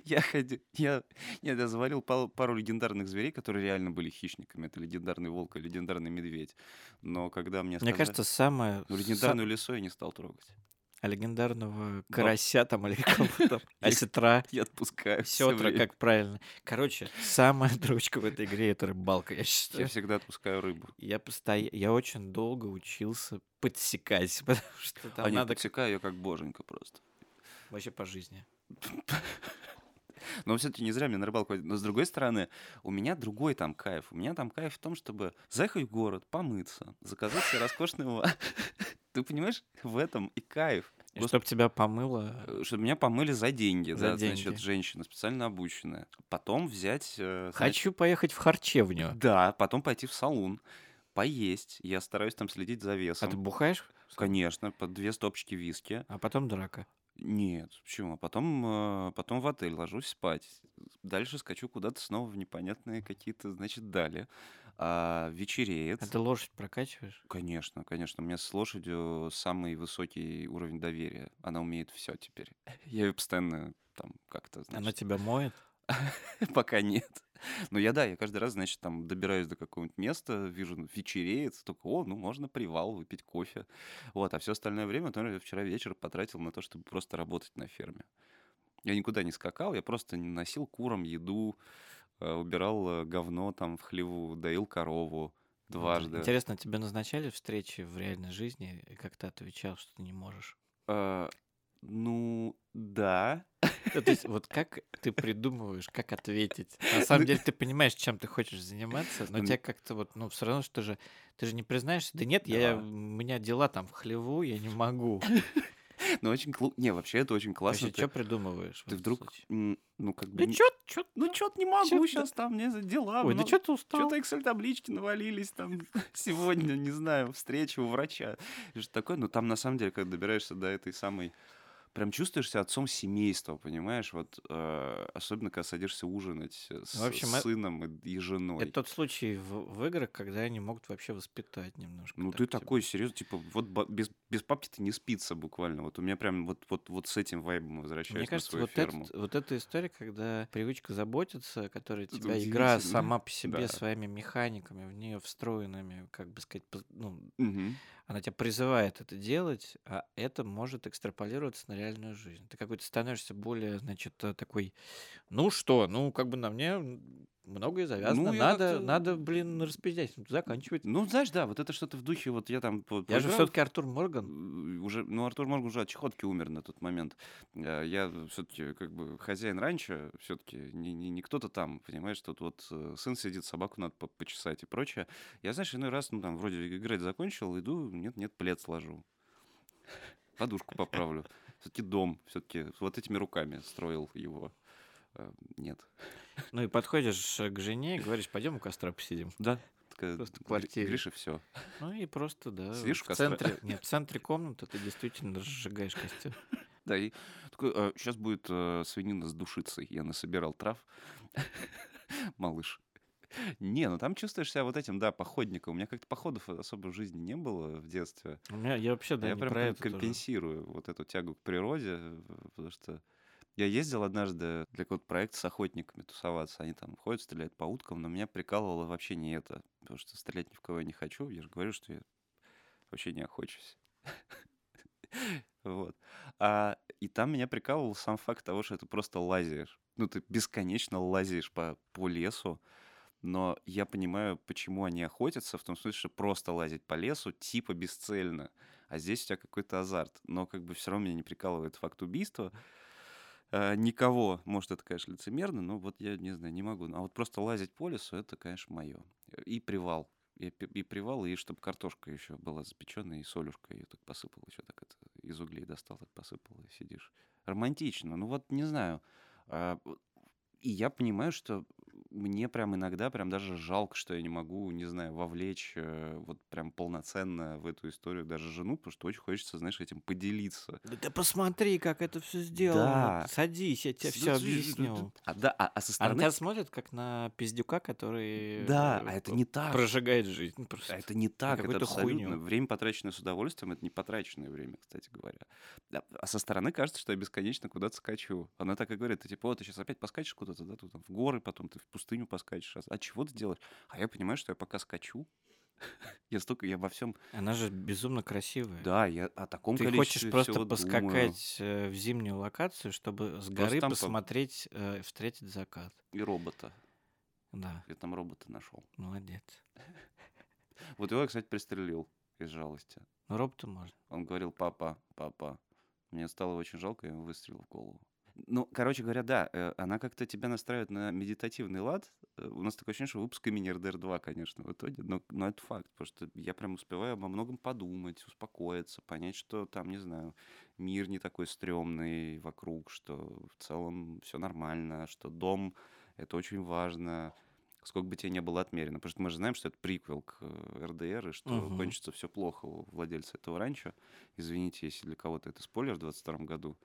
Я ходил, я, нет, я завалил пару, легендарных зверей, которые реально были хищниками. Это легендарный волк и легендарный медведь. Но когда мне Мне сказали... кажется, самое... Ну, легендарную лесу я не стал трогать. А легендарного карася там или кого там, Я- осетра, Я отпускаю сетра, как правильно. Короче, самая дрочка в этой игре — это рыбалка, я Я считаю. всегда отпускаю рыбу. Я постоянно, я очень долго учился подсекать, потому что там а надо подсекаю ее как боженька просто. вообще по жизни. Но все-таки не зря мне на рыбалку. Но с другой стороны, у меня другой там кайф. У меня там кайф в том, чтобы заехать в город, помыться, заказать себе роскошного... Ты понимаешь, в этом и кайф. И Гос- чтоб тебя помыло, э, Чтобы меня помыли за деньги, За да, значит, деньги. женщина специально обученная. Потом взять... э, значит, хочу поехать в харчевню. Да, потом пойти в салон, поесть. Я стараюсь там следить за А ты весом. бухаешь? Конечно, по две стопочки виски. А потом драка. Нет, почему? А потом, э, потом в отель ложусь спать. Дальше скачу куда-то снова в непонятные какие-то, значит, дали. А, вечереет. А ты лошадь прокачиваешь? Конечно, конечно. У меня с лошадью самый высокий уровень доверия. Она умеет все теперь. Я ее постоянно там как-то, Она значит, тебя моет? пока нет. Но я, да, я каждый раз, значит, там добираюсь до какого-нибудь места, вижу, ну, вечереет, только, о, ну, можно привал, выпить кофе. Вот, а все остальное время, например, я вчера вечер потратил на то, чтобы просто работать на ферме. Я никуда не скакал, я просто не носил курам еду, э, убирал э, говно там в хлеву, доил корову дважды. Интересно, тебе назначали встречи в реальной жизни, и как ты отвечал, что ты не можешь? Э, ну, да. Ну, То есть вот как ты придумываешь, как ответить? На самом деле ты понимаешь, чем ты хочешь заниматься, но Ну, тебя как-то вот, ну, все равно, что же, ты же не признаешься, да нет, я, у меня дела там в хлеву, я не могу. Но очень клу... Не, вообще это очень классно. Вообще, что придумываешь? Ты вдруг, м, ну, как бы... Да не- чё, чё, Ну, что-то не могу чё-то- сейчас там, мне за дела. Ой, да что ты устал? Что-то Excel-таблички навалились там сегодня, не знаю, встреча у врача. Что такое? Ну, там, на самом деле, когда добираешься до этой самой... Прям чувствуешь себя отцом семейства, понимаешь? Вот э, особенно, когда садишься ужинать э, с, В общем, с э- сыном и, и женой. Это тот случай в, в играх, когда они могут вообще воспитать немножко. Ну, так ты тебя. такой, серьезно, типа, вот без, без папки-то не спится буквально. Вот у меня прям вот, вот, вот с этим вайбом возвращаюсь Мне на кажется, свою вот, ферму. этот- вот эта история, когда привычка заботиться, которая Это тебя игра сама по себе Да. своими механиками, в нее встроенными, как бы сказать, ну, Мгм. Она тебя призывает это делать, а это может экстраполироваться на реальную жизнь. Ты какой-то становишься более, значит, э, такой, ну что, ну как бы на мне многое завязано. Ну, надо, надо, блин, распиздять, заканчивать. Ну, знаешь, да, вот это что-то в духе, вот я там... Я же все-таки Артур Морган. э, уже, ну, Артур Морган уже от чехотки умер на тот момент. Э, Я все-таки как бы хозяин раньше, все-таки не, не, не кто-то там, понимаешь, тут вот э, сын сидит, собаку надо по- почесать и прочее. Я, знаешь, иной раз, ну, там, вроде играть закончил, иду, нет-нет, плед сложу. Подушку поправлю. Все-таки дом, все-таки вот этими руками строил его. Нет. Ну и подходишь э, к жене и говоришь, пойдем у костра посидим. Да. Просто в квартире. Гриша, все. Ну и просто, да, Сидишь в костра? центре, нет, в центре комнаты ты действительно разжигаешь костер. Да, и такой, сейчас будет э, свинина с душицей. Я насобирал трав. Малыш. Не, ну там чувствуешь себя вот этим, да, походником. У меня как-то походов особо в жизни не было в детстве. У меня, я вообще, А да, я не прям про ком- это тоже. компенсирую вот эту тягу к природе, э, потому что я ездил однажды для какого-то проекта с охотниками тусоваться. Они там ходят, стреляют по уткам, но меня прикалывало вообще не это. Потому что стрелять ни в кого я не хочу. Я же говорю, что я вообще не охочусь. Вот. А, и там меня прикалывал сам факт того, что это просто лазишь. Ну, ты бесконечно лазишь по, по лесу, но я понимаю, почему они охотятся, в том смысле, что просто лазить по лесу типа бесцельно, а здесь у тебя какой-то азарт. Но как бы все равно меня не прикалывает факт убийства. Э, никого, может, это, конечно, лицемерно, но вот я не знаю, не могу. А вот просто лазить по лесу, это, конечно, мое. И привал. И, и привал, и чтобы картошка еще была запеченная, и солюшка ее так посыпал, еще так это из углей достал, так посыпал, и сидишь. Романтично. Ну вот, не знаю. А, И я понимаю, что мне прям иногда прям даже жалко, что я не могу, не знаю, вовлечь э, вот прям полноценно в эту историю даже жену, потому что очень хочется, знаешь, этим поделиться. Да ты посмотри, как это все сделано. Да. Садись, я тебе все объясню. А, да, а, а со стороны... тебя смотрят, как на пиздюка, который Да, э, а это не так. прожигает жизнь просто. А это не так, это абсолютно. хуйню. Время, потраченное с удовольствием, это не потраченное время, кстати говоря. А а со стороны кажется, что я бесконечно куда-то скачу. Она так и говорит, ты типа, вот ты сейчас опять поскачешь куда-то, да, тут там в горы, потом ты в пустыню поскачешь. А чего ты делаешь? А я понимаю, что я пока скачу. Я столько, я во всем... Она же безумно красивая. Да, я о таком Ты количестве хочешь просто всего думаю. поскакать э, в зимнюю локацию, чтобы с горы там по- посмотреть, э, встретить закат. И робота. Да, Я там робота нашел. молодец. Вот его я, кстати, пристрелил из жалости. Ну, робота можно. Он говорил, папа, папа. Мне стало очень жалко, я ему выстрелил в голову. Ну, короче говоря, да, э, она как-то тебя настраивает на медитативный лад. Э, У нас такое ощущение, что выпуск имени РДР 2, конечно, в итоге, но, но это факт, потому что я прям успеваю обо многом подумать, успокоиться, понять, что там, не знаю, мир не такой стрёмный вокруг, что в целом все нормально, что дом — это очень важно, сколько бы тебе не было отмерено. Потому что мы же знаем, что это приквел к э, РДР, и что Мгм. кончится все плохо у владельца этого ранчо. Извините, если для кого-то это спойлер в 22 году.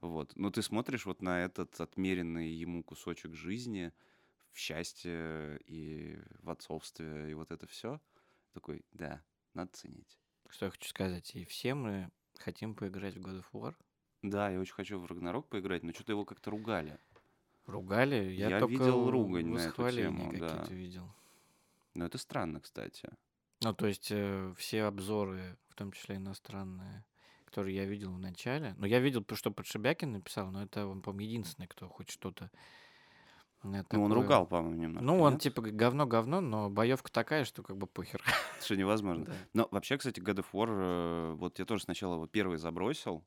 Вот. Но ты смотришь вот на этот отмеренный ему кусочек жизни в счастье и в отцовстве, и вот это все. Такой, да, надо ценить. Что я хочу сказать. И все мы хотим поиграть в God of War. Да, я очень хочу в Рагнарок поиграть, но что-то его как-то ругали. Ругали? Я, Я только видел ругань на эту восхваления тему, какие-то да. видел. Но это странно, кстати. Ну, то есть э, все обзоры, в том числе иностранные, которые я видел в начале. Ну, я видел, что Подшибякин написал, но это он, по-моему, единственный, кто хоть что-то... э, Ну, он такое- ругал, по-моему, немножко. Ну, он нет? типа говно-говно, но боевка такая, что как бы похер. Что невозможно. Да. Но вообще, кстати, God of War, э, вот я тоже сначала его первый забросил,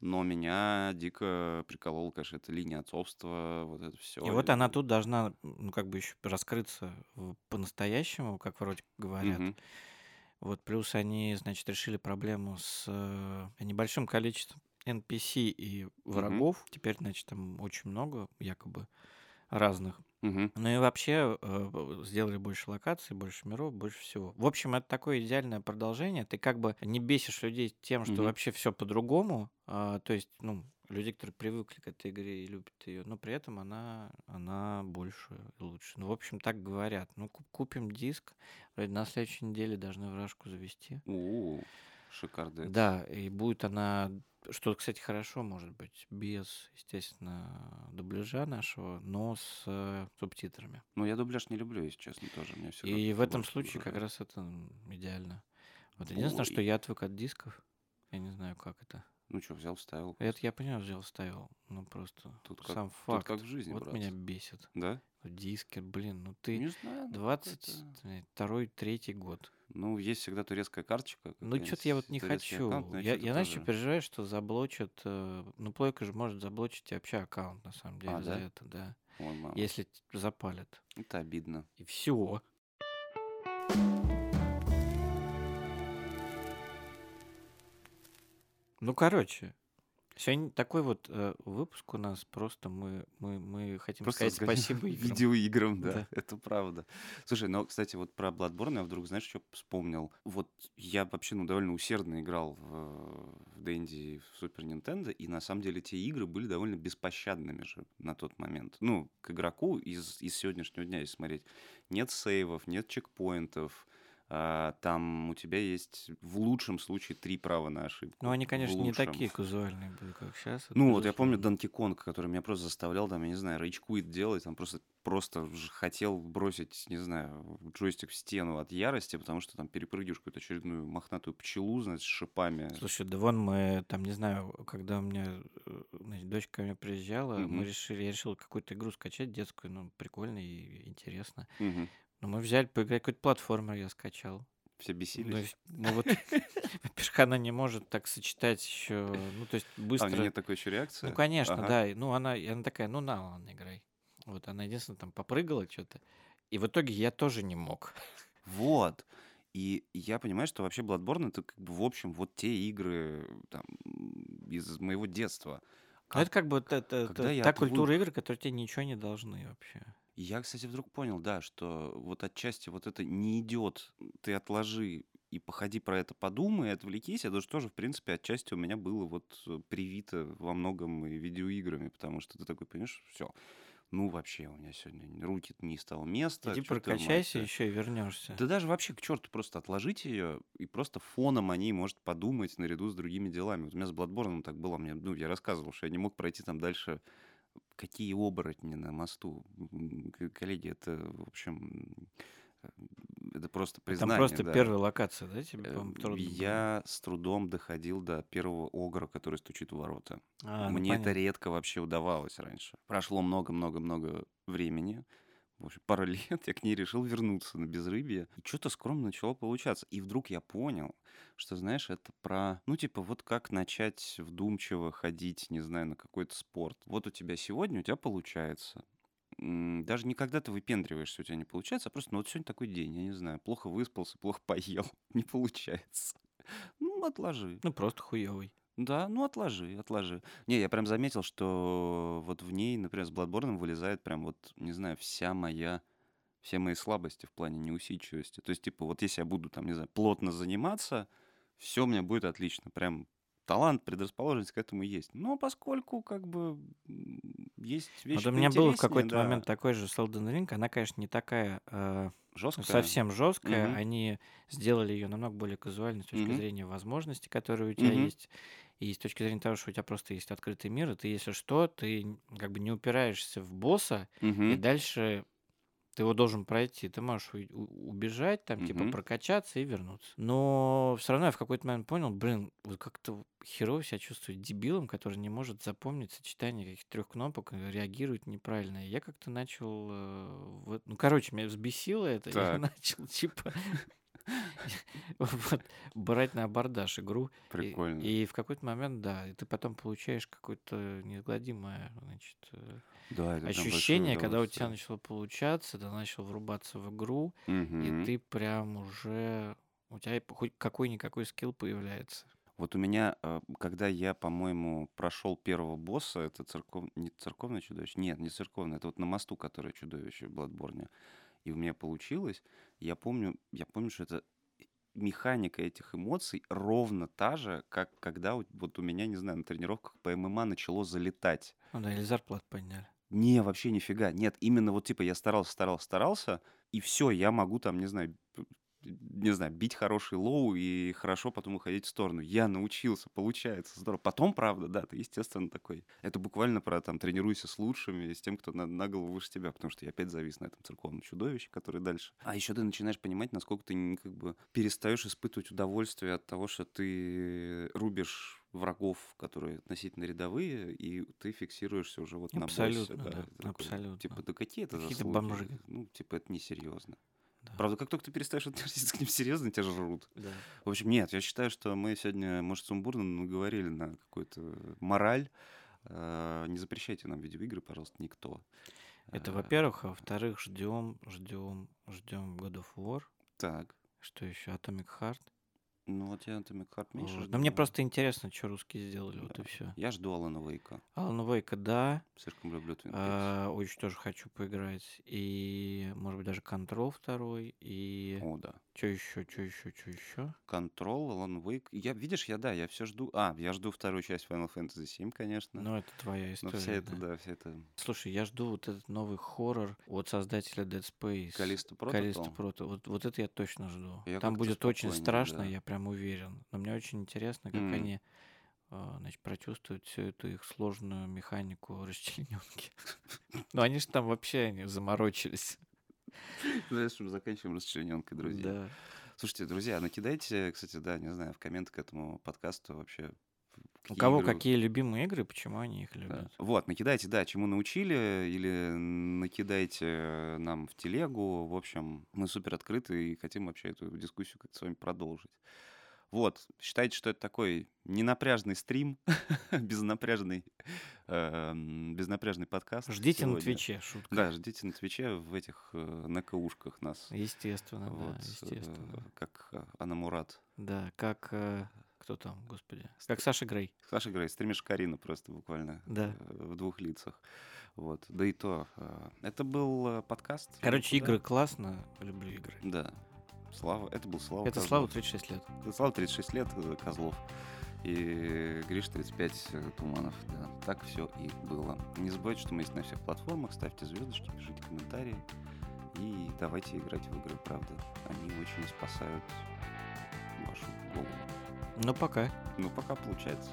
но меня дико приколол, конечно, эта линия отцовства, вот это все. И вот она тут должна, ну, как бы еще раскрыться по-настоящему, как вроде говорят. Вот плюс они, значит, решили проблему с э, небольшим количеством NPC и врагов. Теперь, значит, там очень много якобы разных. Ну и вообще э, сделали больше локаций, больше миров, больше всего. В общем, это такое идеальное продолжение. Ты как бы не бесишь людей тем, что Мгм. вообще все по-другому. а, то есть, ну, люди, которые привыкли к этой игре и любят ее, но при этом она, она больше и лучше. Ну, в общем, так говорят. Ну, ку- купим диск, вроде на следующей неделе должны вражку завести. У, шикарно. Да, и будет она, что, кстати, хорошо, может быть, без, естественно, дубляжа нашего, но с э, субтитрами. Ну, я дубляж не люблю, если честно, тоже. Мне всегда И в этом случае как нравится. раз это идеально. Вот единственное, что Ой. я отвык от дисков. Я не знаю, как это. Ну что, взял, вставил. Это я понимаю, взял, ставил. Ну просто Тут как- сам Тут факт. как в жизни, вот брат. меня бесит. Да? Дискер, блин, ну ты Не знаю. ну, 22 третий год. Ну, есть всегда турецкая карточка. Ну, что-то я вот не хочу. аккаунт, но Я, я знаешь, тоже- переживаю, что заблочат... э, Ну, плойка же может заблочить тебе вообще аккаунт, на самом деле, А, за да? это, да. Ой, мама, Если запалят. Это обидно. И все. Ну, короче, сегодня такой вот э, выпуск у нас. Просто мы, мы, мы хотим Просто сказать спасибо играм. Видеоиграм, да, Да. это правда. Слушай, ну, кстати, вот про Bloodborne я вдруг, знаешь, что вспомнил? Вот я вообще, ну, довольно усердно играл в, в Дэнди в Супер Нинтендо, и на самом деле те игры были довольно беспощадными же на тот момент. Ну, к игроку из, из сегодняшнего дня, если смотреть, нет сейвов, нет чекпоинтов, там у тебя есть в лучшем случае три права на ошибку. Ну, они, конечно, не такие казуальные были, как сейчас. Ну, вот я помню Донки Конг, который меня просто заставлял, там, я не знаю, рейдж-квит делать, там просто, просто хотел бросить, не знаю, джойстик в стену от ярости, потому что там перепрыгиваешь какую-то очередную мохнатую пчелу, значит, с шипами. Слушай, да вон мы, там, не знаю, когда у меня э, значит, дочка ко мне приезжала, мы Мгм. решили, я решил какую-то игру скачать детскую, ну, прикольно и интересно. Мгм. Но мы взяли поиграть, какой-то платформер я скачал. Все Ну, бесились. есть, ну вот, во-первых, она не может так сочетать еще, ну, то есть А, быстро... нее нет такой еще реакции? Ну, конечно, Ага. да. Ну, она, она такая, ну, на, ладно, играй. Вот, она единственное там попрыгала что-то. И в итоге я тоже не мог. Вот. И я понимаю, что вообще Bloodborne это как бы в общем вот те игры там, из моего детства. Ну, это как бы это я та отвык- культура игр, которые тебе ничего не должны вообще. И я, кстати, вдруг понял, да, что вот отчасти вот это не идет, ты отложи и походи про это, подумай, отвлекись. Это же тоже, в принципе, отчасти у меня было вот э, привито во многом и видеоиграми, потому что ты такой, понимаешь, все, ну вообще у меня сегодня руки не с того места. Иди прокачайся мать, еще и вернешься. Да даже вообще к черту просто отложите ее и просто фоном о ней может подумать наряду с другими делами. Вот у меня с Bloodborne так было, мне, ну, я рассказывал, что я не мог пройти там дальше какие оборотни на мосту. Коллеги, это, в общем, э, это просто Там признание. просто да. первая локация, да, тебе, Э, трудно? Я с трудом доходил до первого огра, который стучит в ворота. А, ну, Мне это понятно. редко вообще удавалось раньше. Прошло много-много-много времени. В общем, пару лет я к ней решил вернуться на безрыбье. И что-то скромно начало получаться. И вдруг я понял, что, знаешь, это про... Ну, типа, вот как начать вдумчиво ходить, не знаю, на какой-то спорт. Вот у тебя сегодня, у тебя получается. Даже не когда ты выпендриваешься, у тебя не получается, а просто, ну, вот сегодня такой день, я не знаю, плохо выспался, плохо поел, не получается. Ну, отложи. Ну, просто хуёвый. Да, ну отложи, отложи. Не, я прям заметил, что вот в ней, например, с Bloodborne вылезает прям вот, не знаю, вся моя, все мои слабости в плане неусидчивости. То есть, типа, вот если я буду там, не знаю, плотно заниматься, все у меня будет отлично. Прям талант, предрасположенность к этому есть. Но поскольку, как бы, есть вещи Вот у меня был в какой-то да, момент такой же с Elden Ring. Она, конечно, не такая э, жесткая. совсем жесткая. Мгм. Они сделали ее намного более казуальной с точки Мгм. зрения возможностей, которые у тебя Мгм. есть. И с точки зрения того, что у тебя просто есть открытый мир, и ты, если что, ты как бы не упираешься в босса, и Мгм. дальше ты его должен пройти. Ты можешь убежать, там, типа, Мгм. прокачаться и вернуться. Но все равно я в какой-то момент понял, блин, вот как-то херово себя чувствую дебилом, который не может запомнить сочетание каких-то трех кнопок, и реагирует неправильно. Я как-то начал... э, вот- ну, короче, меня взбесило это. и Я Так. начал, типа, вот, брать на абордаж игру. И- Прикольно. И, в какой-то момент, да, и ты потом получаешь какое-то неизгладимое, значит, э, Да, ощущение, когда у тебя начало получаться, ты начал врубаться в игру, Мгм. и ты прям уже... У тебя и хоть какой-никакой скилл появляется. Вот у меня, э, когда я, по-моему, прошел первого босса, это церков... не церковное чудовище? Нет, не церковное, это вот на мосту, которое чудовище в Бладборне. И у меня получилось. Я помню, я помню, что это механика этих эмоций ровно та же, как когда вот у меня, не знаю, на тренировках по ММА начало залетать. Ну да, или зарплату подняли. Не, вообще нифига. Нет, именно вот типа я старался, старался, старался, и все, я могу там, не знаю, не знаю, бить хороший low и хорошо потом уходить в сторону. Я научился, получается, здорово. Потом, правда, да, ты, естественно, такой. Это буквально про, там, тренируйся с лучшими, с тем, кто на, на голову выше тебя, потому что я опять завис на этом церковном чудовище, который дальше. А еще ты начинаешь понимать, насколько ты как бы перестаешь испытывать удовольствие от того, что ты рубишь врагов, которые относительно рядовые, и ты фиксируешься уже вот на боссе. Абсолютно, да, ты такой, абсолютно. Типа, да какие это Какие-то бомжи. Ну, типа, это несерьезно. Да. Правда, как только ты перестаешь относиться к ним серьезно, тебя жрут. Да. В общем, нет, я считаю, что мы сегодня, может, сумбурно наговорили на какую-то мораль. Э, Не запрещайте нам видеоигры, пожалуйста, никто. Это, Э, во-первых, а во-вторых, ждем, ждем, ждем God of War. Так, Что еще? Atomic Heart. Ну вот я Atomic Heart меньше Вот. жду. Но мне просто интересно, что русские сделали, вот и Да. все. Я жду Алана Вейка. Alan Wake, да. Слишком люблю Peaks. а, Очень тоже хочу поиграть. И, может быть, даже Control второй. И О, да. Что еще, что еще, что еще? Control, Alan Wake. Я, видишь, я, да, я все жду. А, я жду вторую часть Final Fantasy 7, конечно. Ну, это твоя Но история. вся это, да. да, вся это Слушай, я жду вот этот новый хоррор от создателя Dead Space. Калиста Калиста Protocol. Прото. Вот, вот это я точно жду. Я Там будет очень страшно, да. я прям уверен. Но мне очень интересно, как М. они а, значит, прочувствуют всю эту их сложную механику расчлененки. Ну, они же там вообще они заморочились. Знаешь, мы заканчиваем расчлененкой, друзья. Да. Слушайте, друзья, накидайте, кстати, да, не знаю, в комменты к этому подкасту вообще. У кого игры- какие любимые игры, почему они их Да. любят. Вот, накидайте, да, чему научили, или накидайте нам в телегу. В общем, мы супер открыты и хотим вообще эту дискуссию как-то с вами продолжить. Вот, считайте, что это такой ненапряжный стрим, безнапряжный, эм, безнапряжный подкаст. Ждите на сегодня. Твиче, шутка. Да, ждите на Твиче в этих э, НКУшках нас. Естественно, Вот, да, э, естественно. как э, Анамурат. Да, как... э, Кто там, господи? Как Саша Грей. Саша играет, стримишь Карина просто буквально Да. э, в двух лицах. Вот, да и то. э, Это был э, подкаст. Короче, игры классно, люблю игры. Да. Слава, это был Слава Это Козлов. Слава 36 лет. Это Слава 36 лет, э, Козлов. И Гриш 35 э, Туманов. Да, так все и было. Не забывайте, что мы есть на всех платформах. Ставьте звездочки, пишите комментарии. И давайте играть в игры, правда. Они очень спасают вашу голову. Ну, пока. Ну, пока получается.